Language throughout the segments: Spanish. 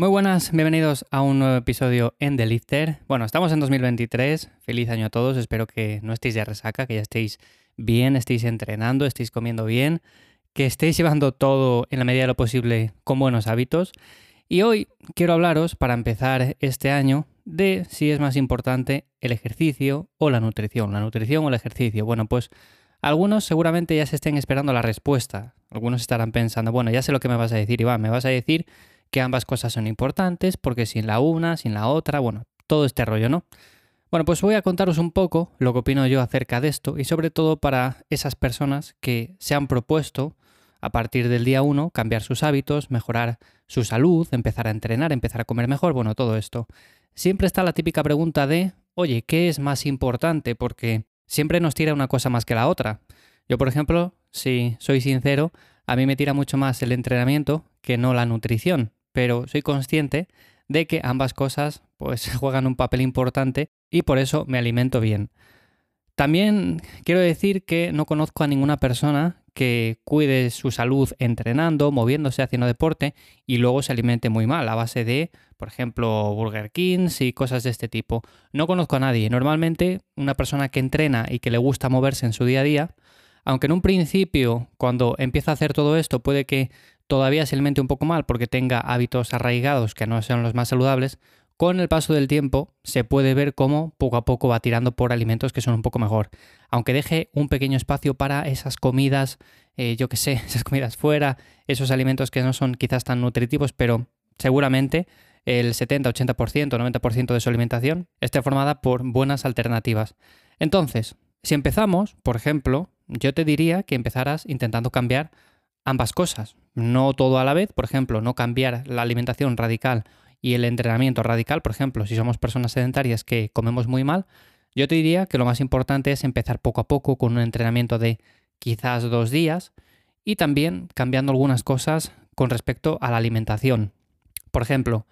Muy buenas, bienvenidos a un nuevo episodio en The Lifter. Bueno, estamos en 2023, feliz año a todos, espero que no estéis de resaca, que ya estéis bien, estéis entrenando, estéis comiendo bien, que estéis llevando todo en la medida de lo posible con buenos hábitos. Y hoy quiero hablaros, para empezar este año, de si es más importante el ejercicio o la nutrición, la nutrición o el ejercicio. Bueno, pues algunos seguramente ya se estén esperando la respuesta. Algunos estarán pensando, bueno, ya sé lo que me vas a decir, Iván, me vas a decir que ambas cosas son importantes, porque sin la una, sin la otra, bueno, todo este rollo, ¿no? Bueno, pues voy a contaros un poco lo que opino yo acerca de esto y sobre todo para esas personas que se han propuesto a partir del día 1 cambiar sus hábitos, mejorar su salud, empezar a entrenar, empezar a comer mejor, bueno, todo esto. Siempre está la típica pregunta de, oye, ¿qué es más importante? Porque siempre nos tira una cosa más que la otra. Yo, por ejemplo, si soy sincero, a mí me tira mucho más el entrenamiento que no la nutrición pero soy consciente de que ambas cosas pues juegan un papel importante y por eso me alimento bien. También quiero decir que no conozco a ninguna persona que cuide su salud entrenando, moviéndose, haciendo deporte y luego se alimente muy mal a base de, por ejemplo, Burger Kings y cosas de este tipo. No conozco a nadie. Normalmente una persona que entrena y que le gusta moverse en su día a día, aunque en un principio, cuando empieza a hacer todo esto, puede que todavía se alimente un poco mal porque tenga hábitos arraigados que no sean los más saludables, con el paso del tiempo se puede ver cómo poco a poco va tirando por alimentos que son un poco mejor. Aunque deje un pequeño espacio para esas comidas, eh, yo que sé, esas comidas fuera, esos alimentos que no son quizás tan nutritivos, pero seguramente el 70, 80%, 90% de su alimentación esté formada por buenas alternativas. Entonces, si empezamos, por ejemplo, yo te diría que empezaras intentando cambiar ambas cosas, no todo a la vez, por ejemplo, no cambiar la alimentación radical y el entrenamiento radical, por ejemplo, si somos personas sedentarias que comemos muy mal, yo te diría que lo más importante es empezar poco a poco con un entrenamiento de quizás dos días y también cambiando algunas cosas con respecto a la alimentación. Por ejemplo,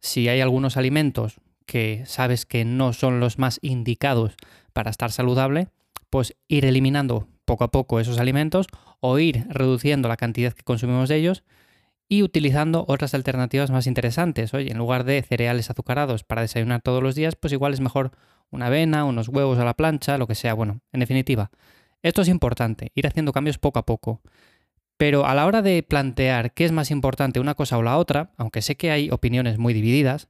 si hay algunos alimentos que sabes que no son los más indicados para estar saludable, pues ir eliminando poco a poco esos alimentos o ir reduciendo la cantidad que consumimos de ellos y utilizando otras alternativas más interesantes. Oye, en lugar de cereales azucarados para desayunar todos los días, pues igual es mejor una avena, unos huevos a la plancha, lo que sea. Bueno, en definitiva, esto es importante, ir haciendo cambios poco a poco. Pero a la hora de plantear qué es más importante una cosa o la otra, aunque sé que hay opiniones muy divididas,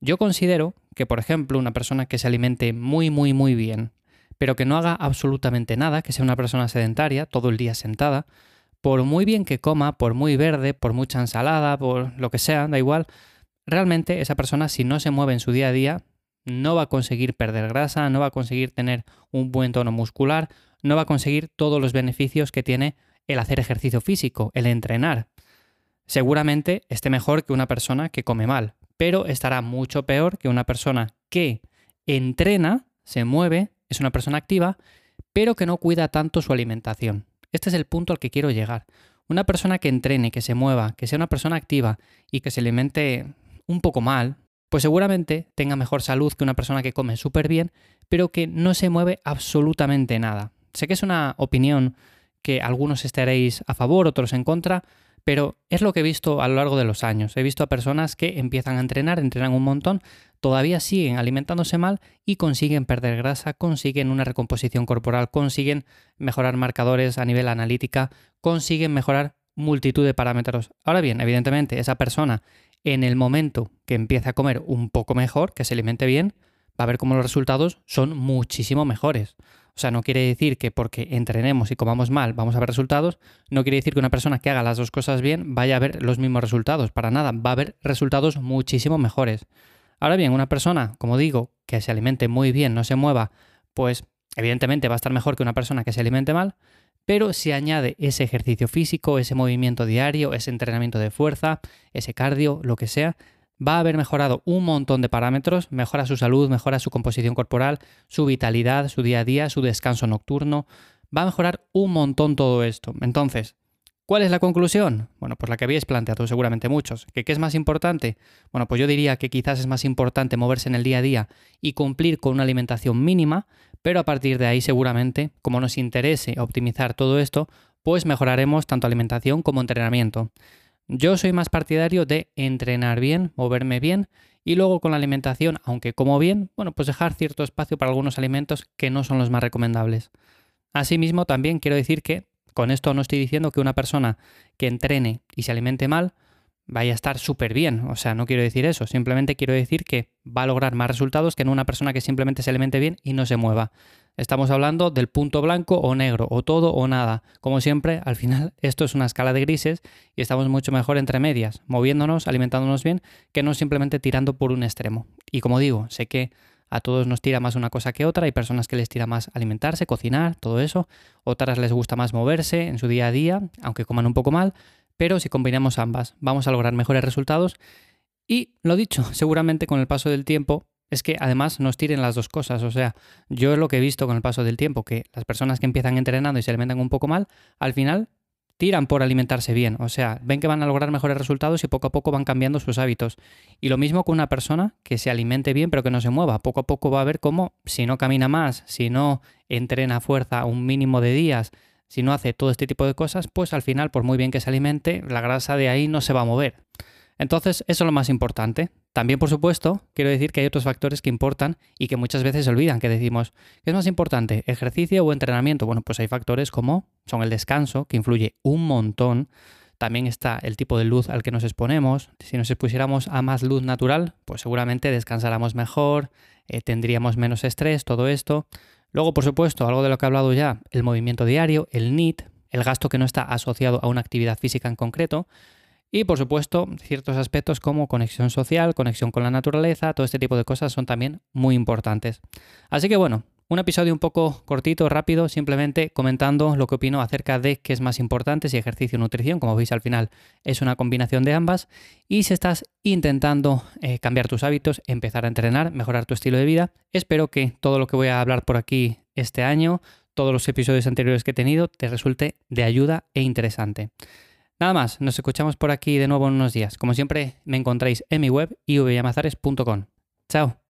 yo considero que, por ejemplo, una persona que se alimente muy, muy, muy bien, pero que no haga absolutamente nada, que sea una persona sedentaria, todo el día sentada, por muy bien que coma, por muy verde, por mucha ensalada, por lo que sea, da igual, realmente esa persona si no se mueve en su día a día, no va a conseguir perder grasa, no va a conseguir tener un buen tono muscular, no va a conseguir todos los beneficios que tiene el hacer ejercicio físico, el entrenar. Seguramente esté mejor que una persona que come mal, pero estará mucho peor que una persona que entrena, se mueve, es una persona activa, pero que no cuida tanto su alimentación. Este es el punto al que quiero llegar. Una persona que entrene, que se mueva, que sea una persona activa y que se alimente un poco mal, pues seguramente tenga mejor salud que una persona que come súper bien, pero que no se mueve absolutamente nada. Sé que es una opinión que algunos estaréis a favor, otros en contra, pero es lo que he visto a lo largo de los años. He visto a personas que empiezan a entrenar, entrenan un montón, todavía siguen alimentándose mal y consiguen perder grasa, consiguen una recomposición corporal, consiguen mejorar marcadores a nivel analítica, consiguen mejorar multitud de parámetros. Ahora bien, evidentemente, esa persona en el momento que empiece a comer un poco mejor, que se alimente bien, va a ver cómo los resultados son muchísimo mejores. O sea, no quiere decir que porque entrenemos y comamos mal vamos a ver resultados, no quiere decir que una persona que haga las dos cosas bien vaya a ver los mismos resultados, para nada, va a ver resultados muchísimo mejores. Ahora bien, una persona, como digo, que se alimente muy bien, no se mueva, pues evidentemente va a estar mejor que una persona que se alimente mal, pero si añade ese ejercicio físico, ese movimiento diario, ese entrenamiento de fuerza, ese cardio, lo que sea, va a haber mejorado un montón de parámetros, mejora su salud, mejora su composición corporal, su vitalidad, su día a día, su descanso nocturno, va a mejorar un montón todo esto. Entonces, ¿cuál es la conclusión? Bueno, pues la que habéis planteado seguramente muchos. ¿Que ¿Qué es más importante? Bueno, pues yo diría que quizás es más importante moverse en el día a día y cumplir con una alimentación mínima, pero a partir de ahí seguramente, como nos interese optimizar todo esto, pues mejoraremos tanto alimentación como entrenamiento. Yo soy más partidario de entrenar bien, moverme bien y luego con la alimentación, aunque como bien, bueno, pues dejar cierto espacio para algunos alimentos que no son los más recomendables. Asimismo, también quiero decir que con esto no estoy diciendo que una persona que entrene y se alimente mal vaya a estar súper bien. O sea, no quiero decir eso. Simplemente quiero decir que va a lograr más resultados que en una persona que simplemente se alimente bien y no se mueva. Estamos hablando del punto blanco o negro, o todo o nada. Como siempre, al final esto es una escala de grises y estamos mucho mejor entre medias, moviéndonos, alimentándonos bien, que no simplemente tirando por un extremo. Y como digo, sé que a todos nos tira más una cosa que otra, hay personas que les tira más alimentarse, cocinar, todo eso, otras les gusta más moverse en su día a día, aunque coman un poco mal, pero si combinamos ambas vamos a lograr mejores resultados y lo dicho, seguramente con el paso del tiempo es que además nos tiren las dos cosas. O sea, yo es lo que he visto con el paso del tiempo, que las personas que empiezan entrenando y se alimentan un poco mal, al final tiran por alimentarse bien. O sea, ven que van a lograr mejores resultados y poco a poco van cambiando sus hábitos. Y lo mismo con una persona que se alimente bien pero que no se mueva. Poco a poco va a ver cómo, si no camina más, si no entrena fuerza un mínimo de días, si no hace todo este tipo de cosas, pues al final, por muy bien que se alimente, la grasa de ahí no se va a mover. Entonces, eso es lo más importante. También, por supuesto, quiero decir que hay otros factores que importan y que muchas veces se olvidan, que decimos, ¿qué es más importante, ejercicio o entrenamiento? Bueno, pues hay factores como son el descanso, que influye un montón. También está el tipo de luz al que nos exponemos. Si nos expusiéramos a más luz natural, pues seguramente descansáramos mejor, eh, tendríamos menos estrés, todo esto. Luego, por supuesto, algo de lo que he hablado ya, el movimiento diario, el NIT, el gasto que no está asociado a una actividad física en concreto. Y por supuesto, ciertos aspectos como conexión social, conexión con la naturaleza, todo este tipo de cosas son también muy importantes. Así que bueno, un episodio un poco cortito, rápido, simplemente comentando lo que opino acerca de qué es más importante, si ejercicio o nutrición. Como veis al final es una combinación de ambas. Y si estás intentando eh, cambiar tus hábitos, empezar a entrenar, mejorar tu estilo de vida, espero que todo lo que voy a hablar por aquí este año, todos los episodios anteriores que he tenido, te resulte de ayuda e interesante. Nada más, nos escuchamos por aquí de nuevo en unos días. Como siempre, me encontráis en mi web ivyamazares.com. Chao.